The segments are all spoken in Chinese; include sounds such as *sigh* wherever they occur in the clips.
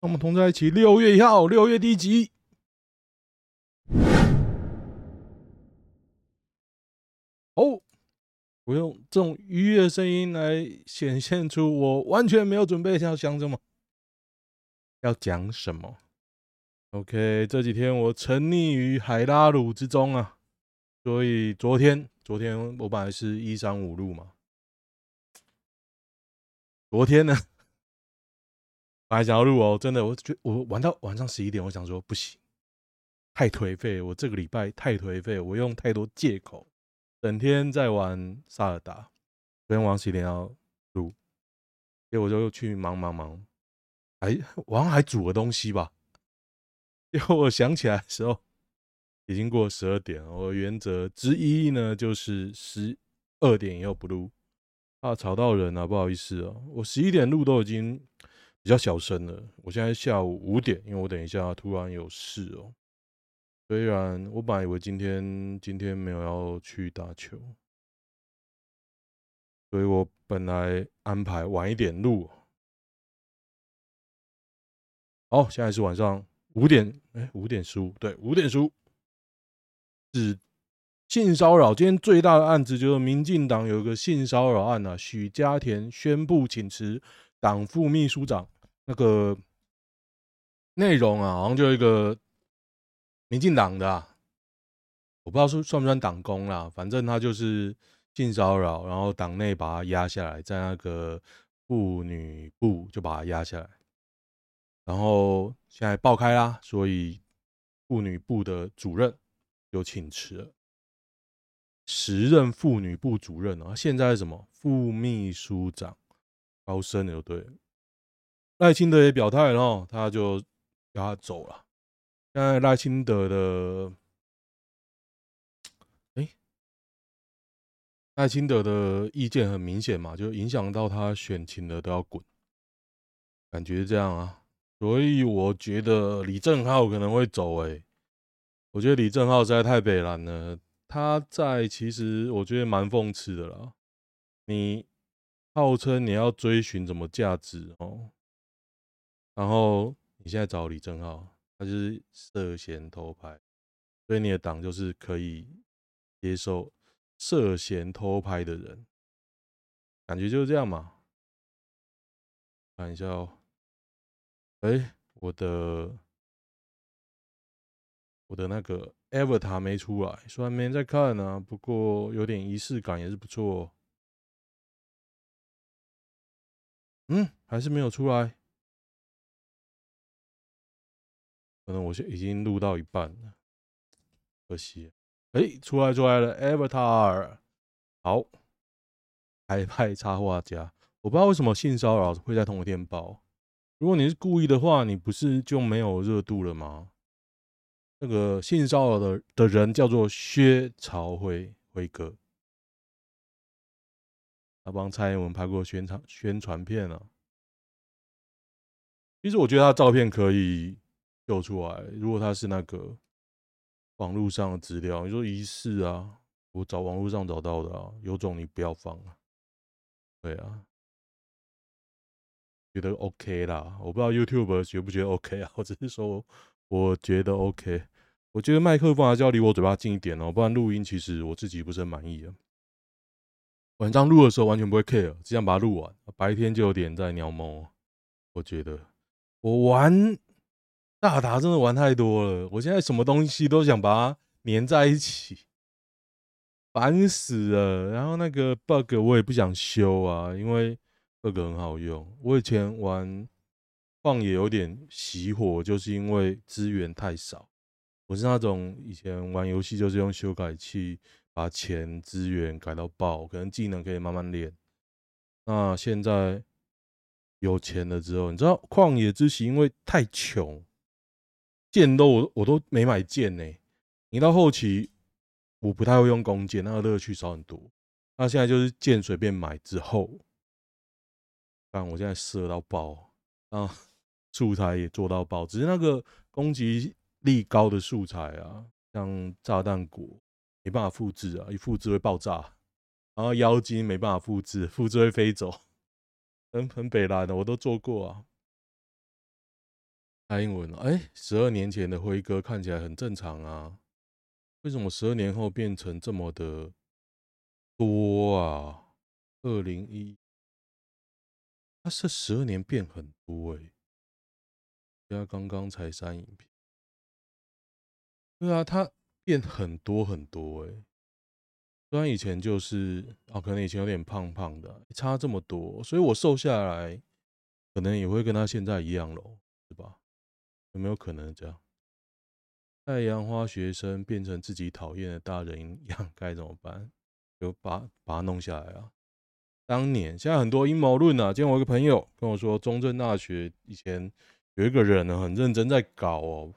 那我们同在一起，六月一号，六月第一集。哦，我用这种愉悦的声音来显现出我完全没有准备要讲什么，要讲什么。OK，这几天我沉溺于海拉鲁之中啊，所以昨天，昨天我本来是一三五路嘛，昨天呢，我还想要录哦，真的，我觉我玩到晚上十一点，我想说不行，太颓废，我这个礼拜太颓废，我用太多借口，整天在玩萨尔达，昨天晚上十一点要录，结果我就又去忙忙忙，还晚上还煮个东西吧。因为我想起来的时候，已经过十二点了。我原则之一呢，就是十二点以后不录，怕吵到人啊，不好意思哦。我十一点录都已经比较小声了。我现在下午五点，因为我等一下突然有事哦。虽然我本来以为今天今天没有要去打球，所以我本来安排晚一点录。好，现在是晚上。五点，哎，五点十五，对，五点十五，是性骚扰。今天最大的案子就是民进党有一个性骚扰案啊，许家田宣布请辞党副秘书长。那个内容啊，好像就一个民进党的，啊，我不知道是算不算党工啦，反正他就是性骚扰，然后党内把他压下来，在那个妇女部就把他压下来。然后现在爆开啦，所以妇女部的主任就请辞了，时任妇女部主任啊，现在是什么副秘书长高升的就对了。赖清德也表态了，他就要他走了。现在赖清德的，哎，赖清德的意见很明显嘛，就影响到他选情的都要滚，感觉这样啊。所以我觉得李正浩可能会走诶、我觉得李正浩实在太北蓝了。他在其实我觉得蛮讽刺的啦。你号称你要追寻什么价值哦，然后你现在找李正浩，他就是涉嫌偷拍，所以你的党就是可以接受涉嫌偷拍的人，感觉就是这样嘛。看一下哦。哎、我的我的那个 Avatar 没出来，虽然没人在看呢、不过有点仪式感也是不错。嗯，还是没有出来，可能我现已经录到一半了，可惜。哎、出来出来了，Avatar，好，海派插画家，我不知道为什么性骚扰会在同一天爆。如果你是故意的话，你不是就没有热度了吗？那个性骚扰的的人叫做薛朝辉辉哥，他帮蔡英文拍过宣传宣传片啊。其实我觉得他照片可以秀出来，如果他是那个网络上的资料，你说疑似啊，我找网络上找到的啊，有种你不要放啊，对啊。觉得 OK 啦，我不知道 YouTube 觉不觉得 OK 啊？我只是说，我觉得 OK。我觉得麦克风还是要离我嘴巴近一点哦，不然录音其实我自己不是很满意啊。晚上录的时候完全不会 care，只想把它录完。白天就有点在鸟毛。我觉得我玩大达真的玩太多了，我现在什么东西都想把它粘在一起，烦死了。然后那个 bug 我也不想修啊，因为。这个很好用。我以前玩旷野有点熄火，就是因为资源太少。我是那种以前玩游戏就是用修改器把钱资源改到爆，可能技能可以慢慢练。那现在有钱了之后，你知道旷野之息因为太穷，剑都我我都没买剑呢。你到后期我不太会用弓箭，那个乐趣少很多。那现在就是剑随便买之后。但我现在射到爆，啊，素材也做到爆，只是那个攻击力高的素材啊，像炸弹果没办法复制啊，一复制会爆炸，然后妖精没办法复制，复制会飞走，很很北烂的，我都做过啊。蔡英文，哎，十二年前的辉哥看起来很正常啊，为什么十二年后变成这么的多啊？二零一，他是十二年变很多哎，人家刚刚才删影片，对啊，他变很多很多哎，虽然以前就是啊，可能以前有点胖胖的，差这么多，所以我瘦下来，可能也会跟他现在一样喽，是吧？有没有可能这样？太阳花学生变成自己讨厌的大人一样，该怎么办？就把把他弄下来啊！当年现在很多阴谋论啊。今天我一个朋友跟我说，中正大学以前有一个人呢，很认真在搞哦，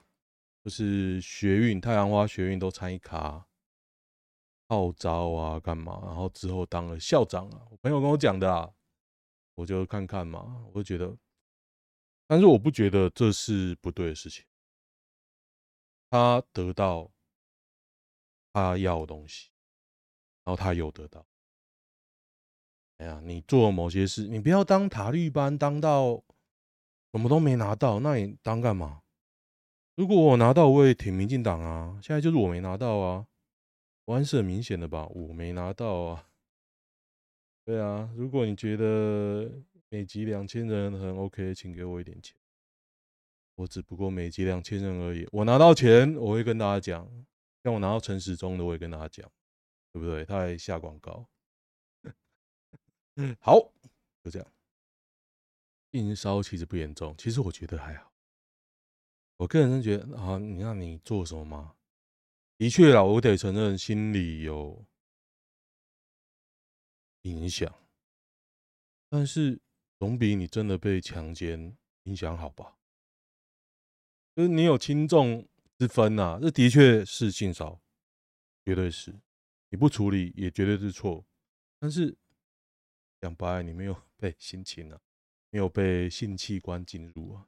就是学运、太阳花学运都参一卡，号召啊，干嘛？然后之后当了校长啊。我朋友跟我讲的啊，我就看看嘛，我就觉得。但是我不觉得这是不对的事情。他得到他要的东西，然后他有得到。哎呀，你做某些事，你不要当塔绿班，当到什么都没拿到，那你当干嘛？如果我拿到，我也挺民进党啊。现在就是我没拿到啊，我还是很明显的吧，我没拿到啊。*laughs* 对啊，如果你觉得。每集两千人很 OK，请给我一点钱。我只不过每集两千人而已。我拿到钱，我会跟大家讲。像我拿到陈时中的，我也跟大家讲，对不对？他还下广告。*laughs* 好，就这样。硬烧其实不严重，其实我觉得还好。我个人是觉得啊，你让你做什么吗？的确啦，我得承认心里有影响，但是。总比你真的被强奸影响好吧？就是你有轻重之分呐，这的确是性骚扰，绝对是。你不处理也绝对是错。但是讲白，你没有 *laughs* 被性侵啊，没有被性器官进入啊。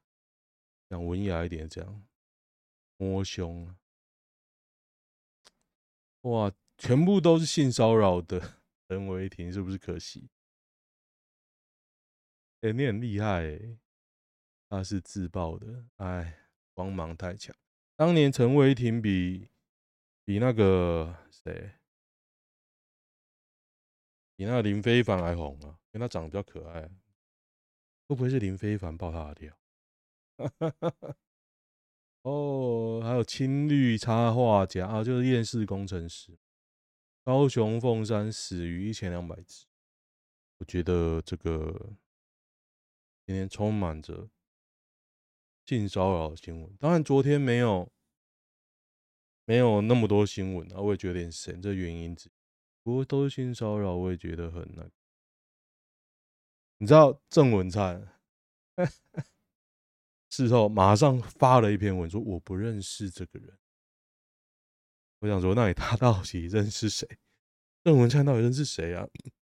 讲文雅一点，这样摸胸啊，哇，全部都是性骚扰的人违停，是不是可惜？哎、欸，你很厉害哎！他是自爆的，哎，光芒太强。当年陈伟霆比比那个谁，比那个林非凡还红啊，因为他长得比较可爱。会不会是林非凡爆他的料？*laughs* 哦，还有青绿插画家啊，就是厌世工程师。高雄凤山死于一千两百只，我觉得这个。今天充满着性骚扰的新闻，当然昨天没有没有那么多新闻啊，我也觉得有点神，这原因只，不过都是性骚扰，我也觉得很那个。你知道郑文灿事后马上发了一篇文说我不认识这个人，我想说，那你他到底认识谁？郑文灿到底认识谁啊？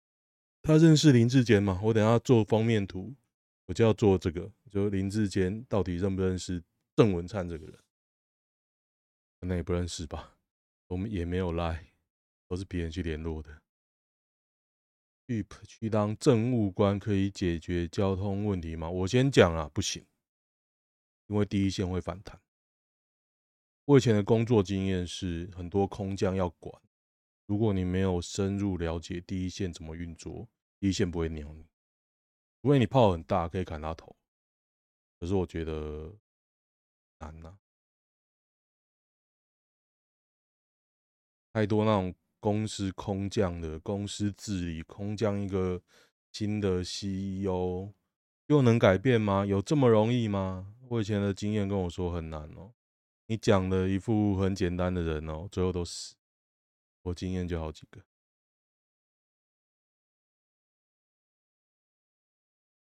*clears throat* 他认识林志坚吗？我等下做封面图。我就要做这个，就林志坚到底认不认识郑文灿这个人？可能也不认识吧。我们也没有赖，都是别人去联络的。去去当政务官可以解决交通问题吗？我先讲啊，不行，因为第一线会反弹。我以前的工作经验是，很多空降要管，如果你没有深入了解第一线怎么运作，第一线不会鸟你。除非你炮很大，可以砍他头，可是我觉得难呐、太多那种公司空降的公司治理，空降一个新的 CEO，又能改变吗？有这么容易吗？我以前的经验跟我说很难哦。你讲的一副很简单的人哦，最后都死。我经验就好几个。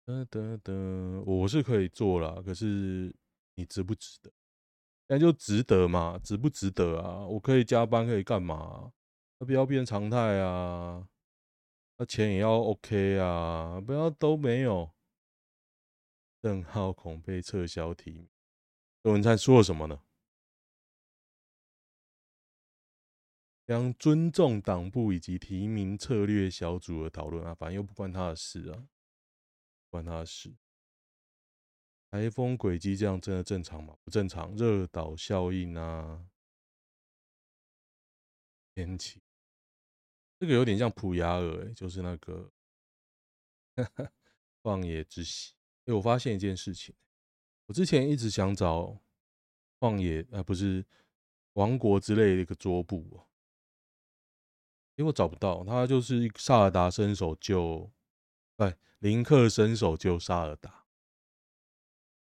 得得得，我是可以做啦，可是你值不值得？那就值得嘛，值不值得啊？我可以加班，可以干嘛？那不要变常态啊！那钱也要 OK 啊，不要都没有。邓浩恐被撤销提名，郑文灿说了什么呢？将尊重党部以及提名策略小组的讨论啊，反正又不关他的事啊。关他的事。台风轨迹这样真的正常吗？不正常，热岛效应啊，天气，这个有点像普亚尔、欸，就是那个 *laughs* 旷野之息。哎、我发现一件事情，我之前一直想找旷野，啊，不是王国之类的一个桌布哦、因为我找不到，他就是萨尔达伸手救，对，林克伸手救萨尔达。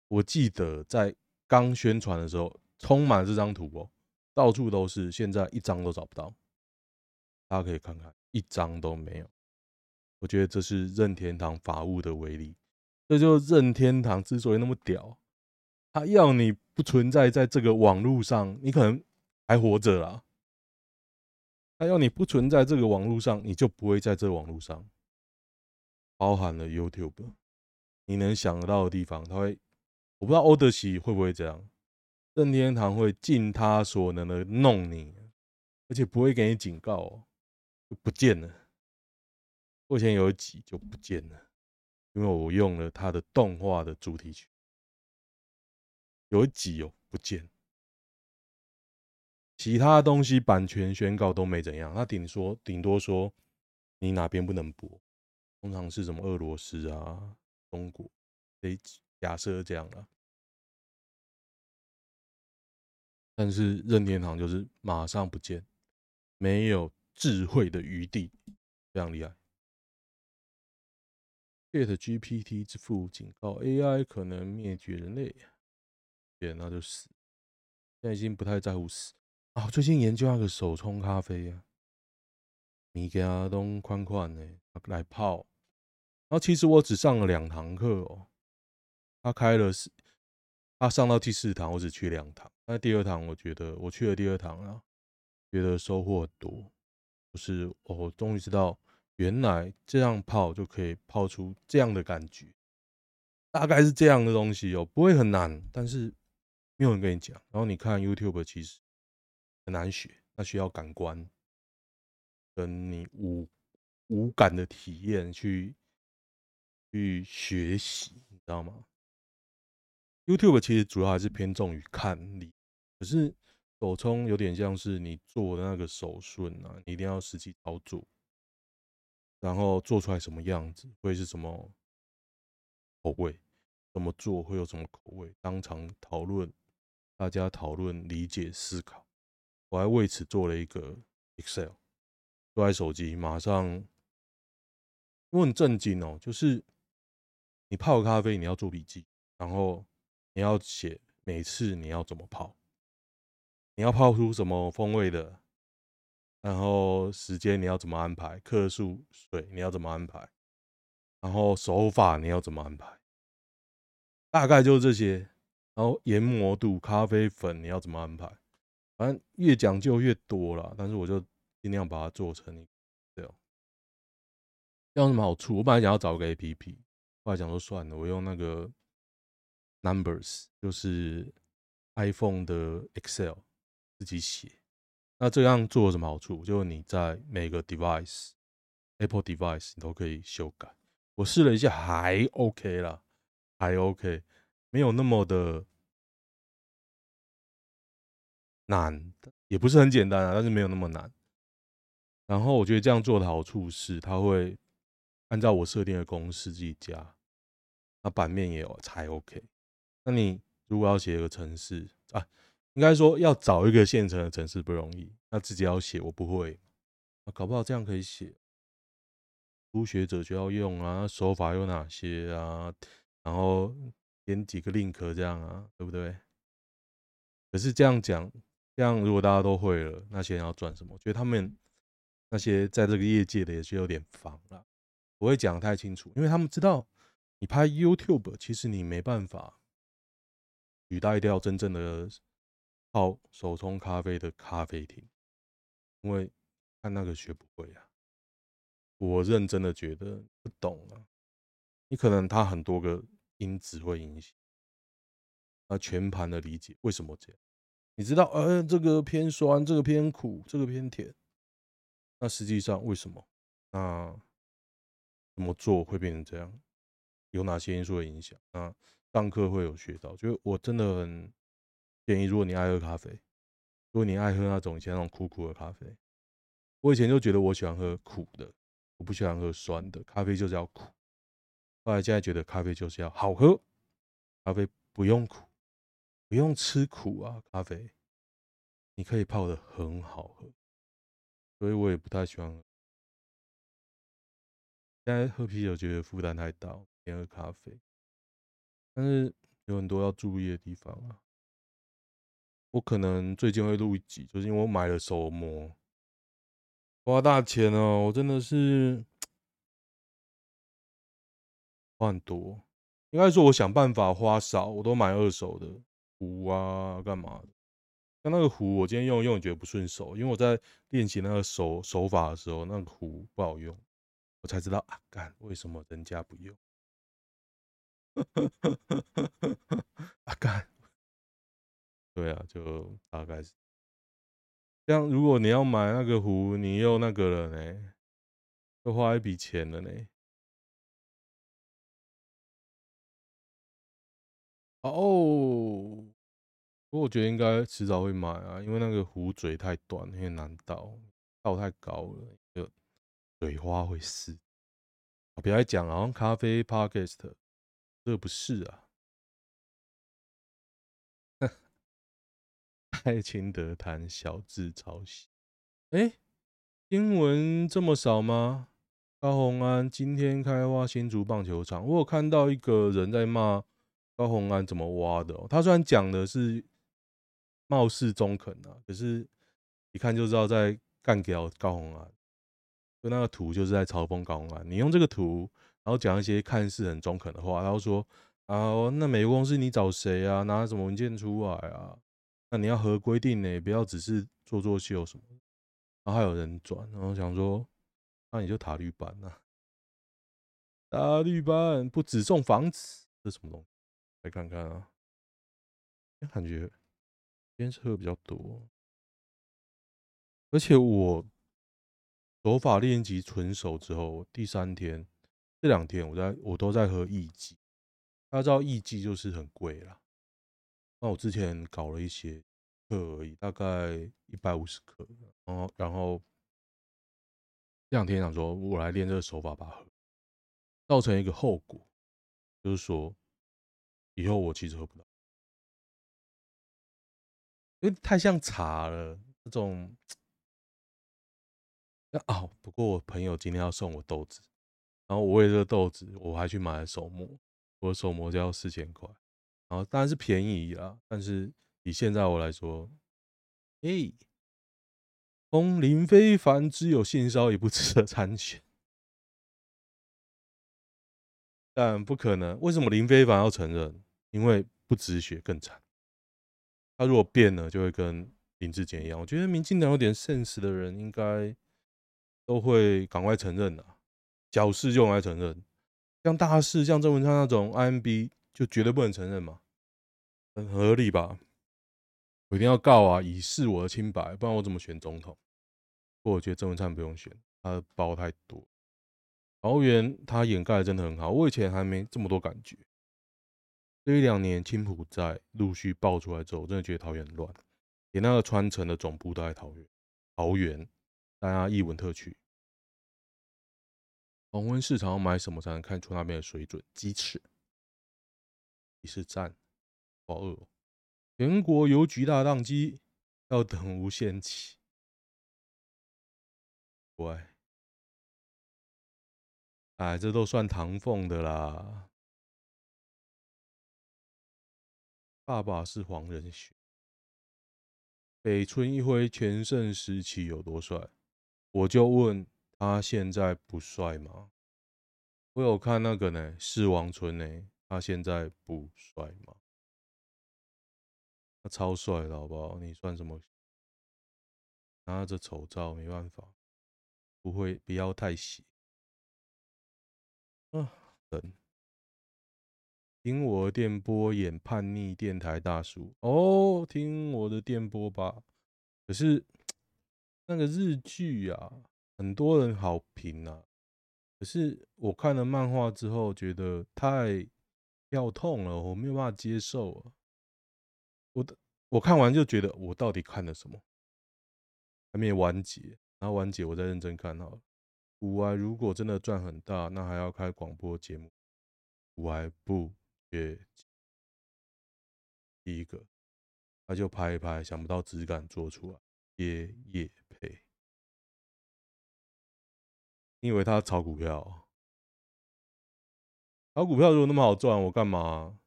我记得在刚宣传的时候，充满这张图哦，到处都是，现在一张都找不到。大家可以看看，一张都没有。我觉得这是任天堂法务的威力，这就是任天堂之所以那么屌，他要你不存在在这个网络上，你可能还活着啦。他要你不存在这个网络上，你就不会在这网络上，包含了 YouTube，你能想得到的地方，他会。我不知道欧德奇会不会这样，任天堂会尽他所能的弄你，而且不会给你警告哦，就不见了。目前有一集就不见了，因为我用了他的动画的主题曲，有一集哦不见，其他东西版权宣告都没怎样，他顶说顶多说你哪边不能播，通常是什么俄罗斯啊、中国这一集。假设这样了，但是任天堂就是马上不见，没有智慧的余地，非常厉害。Get GPT 之父警告 AI 可能灭绝人类，对，那就死。现在已经不太在乎死啊。最近研究那个手冲咖啡啊，米给阿东宽宽的来泡，后其实我只上了两堂课哦。他开了四，他上到第四堂，我只去两堂。那第二堂，我觉得我去了第二堂啊，觉得收获很多。就是我终于知道，原来这样泡就可以泡出这样的感觉，大概是这样的东西哦，不会很难，但是没有人跟你讲。然后你看 YouTube，其实很难学，那需要感官跟你五五感的体验去去学习，你知道吗？YouTube 其实主要还是偏重于看力，可是手冲有点像是你做的那个手顺啊，你一定要实际操作，然后做出来什么样子，会是什么口味，怎么做会有什么口味，当场讨论，大家讨论、理解、思考。我还为此做了一个 Excel，坐在手机马上，我很震惊哦，就是你泡咖啡，你要做笔记，然后。你要写每次你要怎么泡，你要泡出什么风味的，然后时间你要怎么安排，克数水你要怎么安排，然后手法你要怎么安排，大概就是这些。然后研磨度、咖啡粉你要怎么安排，反正越讲究越多了。但是我就尽量把它做成一个。这样有什么好处？我本来想要找个 APP，后来想说算了，我用那个。Numbers 就是 iPhone 的 Excel 自己写，那这样做有什么好处？就是你在每个 device Apple device 你都可以修改。我试了一下，还 OK 啦，还 OK，没有那么的难，也不是很简单啊，但是没有那么难。然后我觉得这样做的好处是，它会按照我设定的公式自己加，那版面也有才 OK。那你如果要写一个程式啊，应该说要找一个现成的程式不容易，那自己要写我不会，搞不好这样可以写，初学者就要用啊，手法有哪些啊，然后点几个 link 这样啊，对不对？可是这样讲，这样如果大家都会了，那些人要赚什么？我觉得他们那些在这个业界的也是有点烦了，不会讲太清楚，因为他们知道你拍 YouTube，其实你没办法。取代掉真正的泡手冲咖啡的咖啡厅，因为看那个学不会啊。我认真的觉得不懂啊。你可能他很多个因子会影响，那全盘的理解为什么这样？你知道，呃，这个偏酸，这个偏苦，这个偏甜。那实际上为什么？那怎么做会变成这样？有哪些因素的影响？那上课会有学到，就是我真的很建议，如果你爱喝咖啡，如果你爱喝那种以前那种苦苦的咖啡，我以前就觉得我喜欢喝苦的，我不喜欢喝酸的，咖啡就是要苦。后来现在觉得咖啡就是要好喝，咖啡不用苦，不用吃苦啊，咖啡你可以泡得很好喝，所以我也不太喜欢。现在喝啤酒觉得负担太大，点喝咖啡。但是有很多要注意的地方啊。我可能最近会录一集，就是因为我买了手模，花大钱哦，我真的是 *tsk* 花很多。应该说，我想办法花少，我都买二手的壶啊，干嘛的？像那个壶，我今天用用觉得不顺手，因为我在练习那个手手法的时候，那个壶不好用。我才知道啊，干为什么人家不用？*laughs* 啊干，对啊，就大概是这样。如果你要买那个壶，你又那个了呢，又花一笔钱了呢。哦，不过我觉得应该迟早会买啊，因为那个壶嘴太短，因为难倒，倒太高了就。水花会湿，别来讲，好像咖啡 podcast 这不是啊。*laughs* 爱情德谈小字抄袭，哎，新闻这么少吗？高虹安今天开挖新竹棒球场，我有看到一个人在骂高虹安怎么挖的。他虽然讲的是貌似中肯啊，可是一看就知道在干掉高虹安。就那个图就是在嘲讽高虹安，你用这个图，然后讲一些看似很中肯的话，然后说啊，那美国公司你找谁啊？拿什么文件出来啊？那你要合规定呢，不要只是做做秀什么。然后还有人转，然后想说，那你就塔绿班啊，塔绿班不只送房子，这什么东西？来看看啊，感觉今天车比较多，而且我。手法练习纯熟之后，第三天这两天我在我都在喝艺妓，大家知道艺妓就是很贵啦。那我之前搞了一些课而已，大概一百五十克，然后然后这两天想说我来练这个手法吧，造成一个后果，就是说以后我其实喝不到，因为太像茶了，这种。*tsk* 哦，不过我朋友今天要送我豆子，然后我为这个豆子，我还去买了手模，我的手模就要四千块，然后当然是便宜啦，但是以现在我来说，哎，风林非凡只有性骚也不值得参选，但不可能，为什么林非凡要承认？因为不止血更惨，他如果变了，就会跟林志坚一样。我觉得民进党有点现实的人应该。都会赶快承认的，小事就用来承认，像大事，像郑文灿那种 IMB 就绝对不能承认嘛，很合理吧？我一定要告啊，以示我的清白，不然我怎么选总统？不过我觉得郑文灿不用选，他的包太多。桃园他掩盖的真的很好，我以前还没这么多感觉。这一两年青埔在陆续爆出来之后，我真的觉得桃园很乱，连那个川城的总部都在桃园，桃园。大家艺文特区，黄昏市场要买什么才能看出那边的水准？鸡翅，你是赞，好饿。全国邮局大宕机，要等无限期。喂，哎，这都算唐凤的啦。爸爸是黄仁勋，北村一辉全盛时期有多帅？我就问他现在不帅吗？我有看那个呢，四王村呢，他现在不帅吗？他超帅的好不好？你算什么？拿着丑照没办法，不会不要太洗。啊，等，听我的电波演叛逆电台大叔哦，听我的电波吧。可是。*tsk* 那个日剧啊，很多人好评啊。可是我看了漫画之后，觉得太要痛了，我没有办法接受啊！我我看完就觉得，我到底看了什么？还没完结，然后完结我再认真看好了。股癌如果真的赚很大，那还要开广播节目？股癌不缺钱。第一个，他就拍一拍，想不到质感做出来，耶耶你以为他炒股票？炒股票如果那么好赚，我干嘛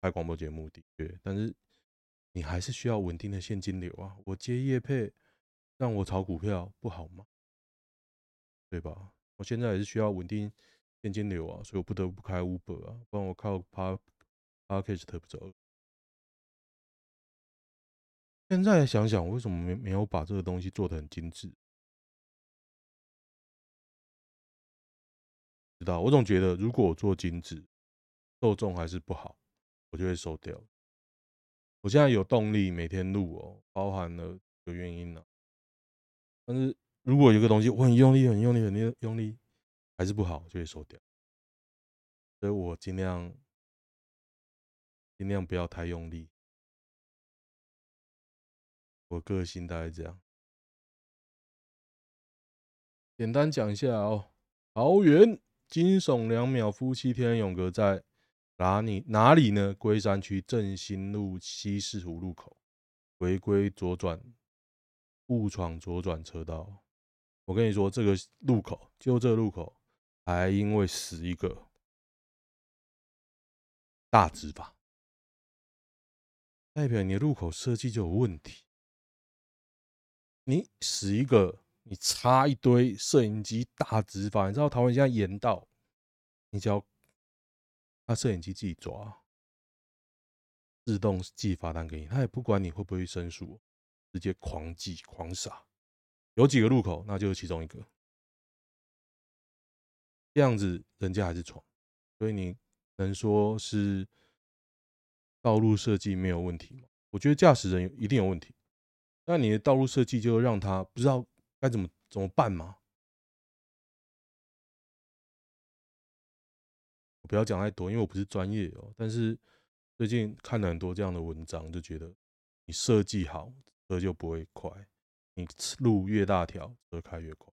开广播节目？的确，但是你还是需要稳定的现金流啊！我接业配，让我炒股票不好吗？对吧？我现在也是需要稳定现金流啊，所以我不得不开 Uber 啊，不然我靠 Podcast 不走。现在想想，我为什么没没有把这个东西做得很精致？知道，我总觉得如果我做精致，受众还是不好，我就会收掉。我现在有动力每天录哦，包含了有原因呢。但是如果有个东西我很用力、很用力、很用力，还是不好，就会收掉。所以我尽量尽量不要太用力。我个性大概这样，简单讲一下哦。桃园惊悚两秒夫妻天人永隔在哪里？哪里呢？龟山区振兴路西四湖路口违规左转，误闯左转车道。我跟你说，这个路口就这路口，还因为死一个大执法，代表你的路口设计就有问题。你死一个，你插一堆摄影机大执法，你知道台湾现在严到，你只要他摄影机自己抓，自动寄罚单给你，他也不管你会不会申诉，直接狂寄狂撒。有几个路口，那就是其中一个。这样子人家还是闯，所以你能说是道路设计没有问题吗？我觉得驾驶人一定有问题。那你的道路设计就让他不知道该怎么怎么办吗？我不要讲太多，因为我不是专业哦。但是最近看了很多这样的文章，就觉得你设计好车就不会快，你路越大条车开越快，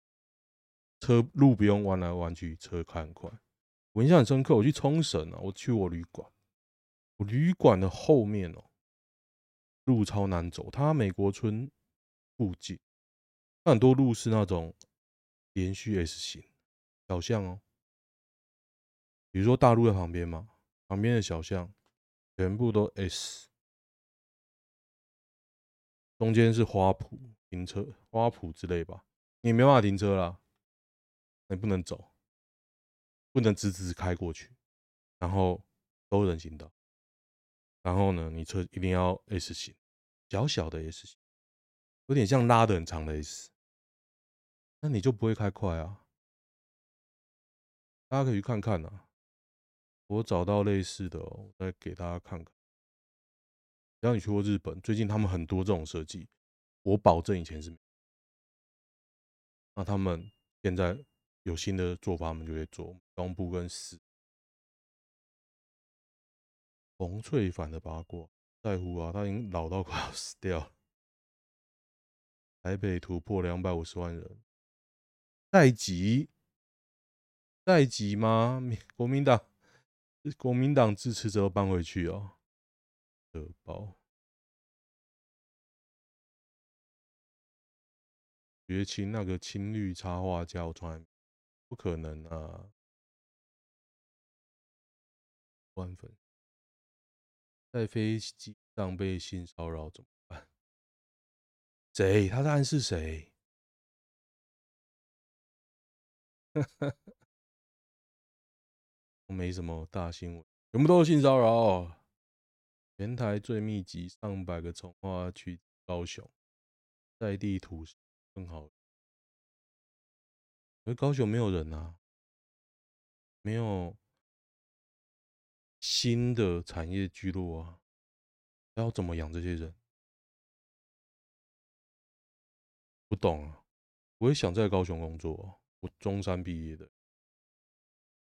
车路不用弯来弯去，车开很快。我印象很深刻，我去冲绳啊，我去我旅馆，我旅馆的后面哦。路超难走，它美国村附近，很多路是那种连续 S 型小巷哦。比如说大路在旁边嘛，旁边的小巷全部都 S，中间是花圃停车，花圃之类吧，你没办法停车啦，你不能走，不能直直开过去，然后都人行道。然后呢，你车一定要 S 型，小小的 S 型，有点像拉的很长的 S，那你就不会开快啊。大家可以去看看啊，我找到类似的哦，再给大家看看。只要你去过日本，最近他们很多这种设计，我保证以前是没。那他们现在有新的做法，他们就会做东部跟四。冯淬帆的八卦在乎啊，他已经老到快要死掉。台北突破两百五十万人，待急，待急吗？国民党，国民党支持者搬回去哦。德报，绝情那个青绿插画家，我从来不可能啊，万粉。在飞机上被性骚扰怎么办？谁？他在暗示谁？*laughs* 哈哈没什么大新闻，全部都是性骚扰。全台最密集，上百个重划区，高雄在地图更好。而高雄没有人啊，没有。新的产业聚落啊，要怎么养这些人？不懂啊！我也想在高雄工作，我中山毕业的，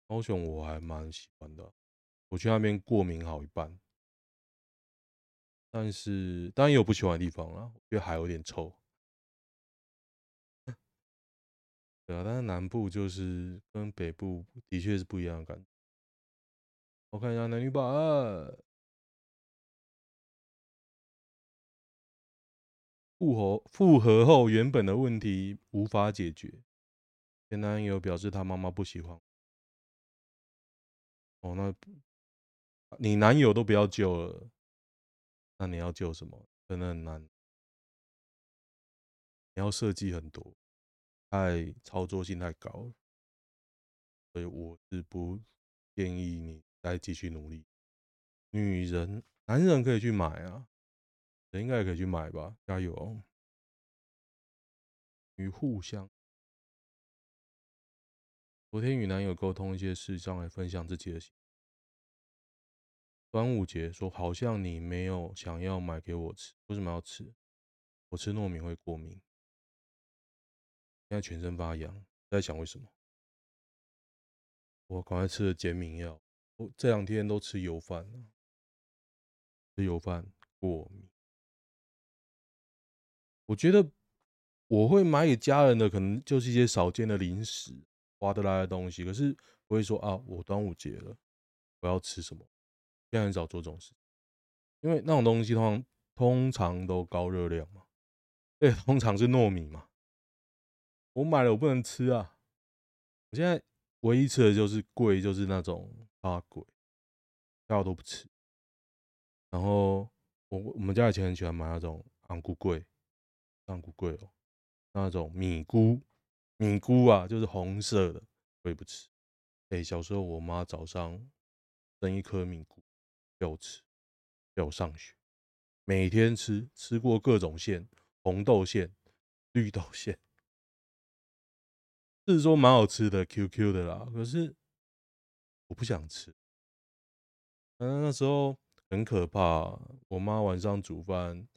高雄我还蛮喜欢的。我去那边过敏好一半，但是当然也有不喜欢的地方啦，我觉得海有点臭。对啊，但是南部就是跟北部的确是不一样的感觉。我看一下男女版，复合复合后原本的问题无法解决，前男友表示他妈妈不喜欢。哦，那你男友都不要救了，那你要救什么？真的很难，你要设计很多。太操作性太高了，所以我是不建议你再继续努力。女人、男人可以去买啊，人应该也可以去买吧，加油哦！与互相，昨天与男友沟通一些事，上来分享自己的。端午节说好像你没有想要买给我吃，为什么要吃？我吃糯米会过敏。现在全身发痒，在想为什么？我赶快吃了减敏药。我这两天都吃油饭，吃油饭过敏。我觉得我会买给家人的，可能就是一些少见的零食、划得来的东西。可是不会说啊，我端午节了，我要吃什么？现在很少做这种事，因为那种东西通常通常都高热量嘛，对，通常是糯米嘛。我买了，我不能吃啊！我现在唯一吃的就是贵，就是那种八贵，其他都不吃。然后我我们家以前很喜欢买那种昂菇粿，红菇粿哦，那种米菇，米菇啊，就是红色的，我也不吃。哎、小时候我妈早上蒸一颗米菇给我吃，给我上学，每天吃，吃过各种馅，红豆馅、绿豆馅。是说蛮好吃的，QQ 的啦。可是我不想吃。嗯，那时候很可怕。我妈晚上煮饭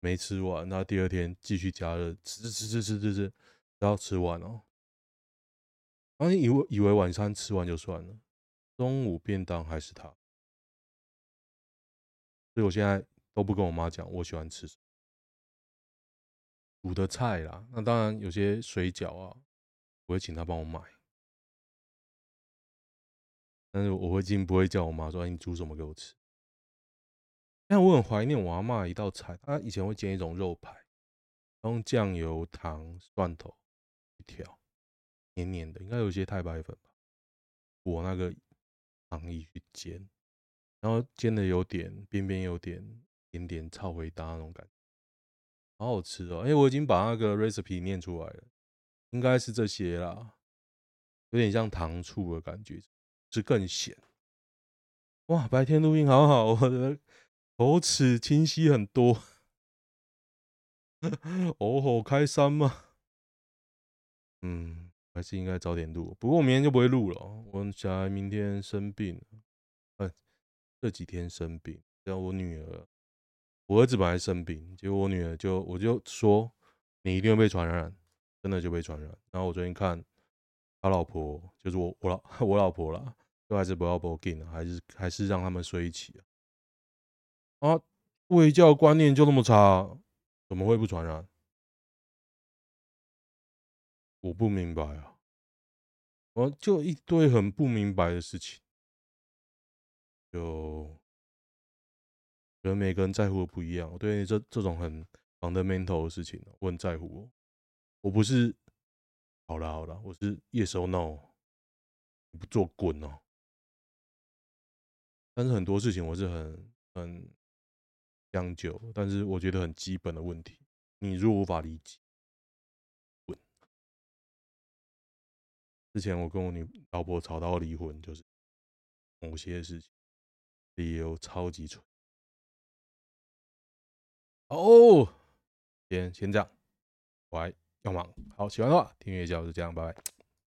没吃完，她第二天继续加热，吃吃吃吃吃吃，后吃完哦。然后以为以为晚餐吃完就算了，中午便当还是他。所以我现在都不跟我妈讲我喜欢吃什么煮的菜啦。那当然有些水饺啊。我会请他帮我买，但是我会尽不会叫我妈说：“哎，你煮什么给我吃？”但我很怀念我阿嬷一道菜，她以前会煎一种肉排，用酱油、糖、蒜头条，黏黏的，应该有些太白粉吧。我那个糖衣去煎，然后煎的有点边边有点点点超回搭那种感觉，好好吃哦！哎，我已经把那个 recipe 念出来了。应该是这些啦，有点像糖醋的感觉，是更咸。哇，白天录音好好，我的口齿清晰很多。*laughs* 哦吼，开山吗？嗯，还是应该早点录。不过我明天就不会录了。我小孩明天生病，呃，这几天生病。像我女儿，我儿子本来生病，结果我女儿就我就说，你一定会被传染。真的就被传染。然后我最近看他老婆，就是我我老 *laughs* 我老婆啦，都还是不要不给呢还是还是让他们睡一起啊？啊，卫教观念就那么差，怎么会不传染？我不明白啊，我就一堆很不明白的事情，就可能每个人在乎的不一样。我对这这种很 fundamental 的事情，我很在乎。我不是，好了好了，我是 yes or no，你不做滚哦。但是很多事情我是很很将就，但是我觉得很基本的问题，你如果无法理解，之前我跟我女老婆吵到离婚，就是某些事情理由超级蠢。哦，先先这样，拜。要忙，好，喜欢的话订阅一下，我就这样，拜拜。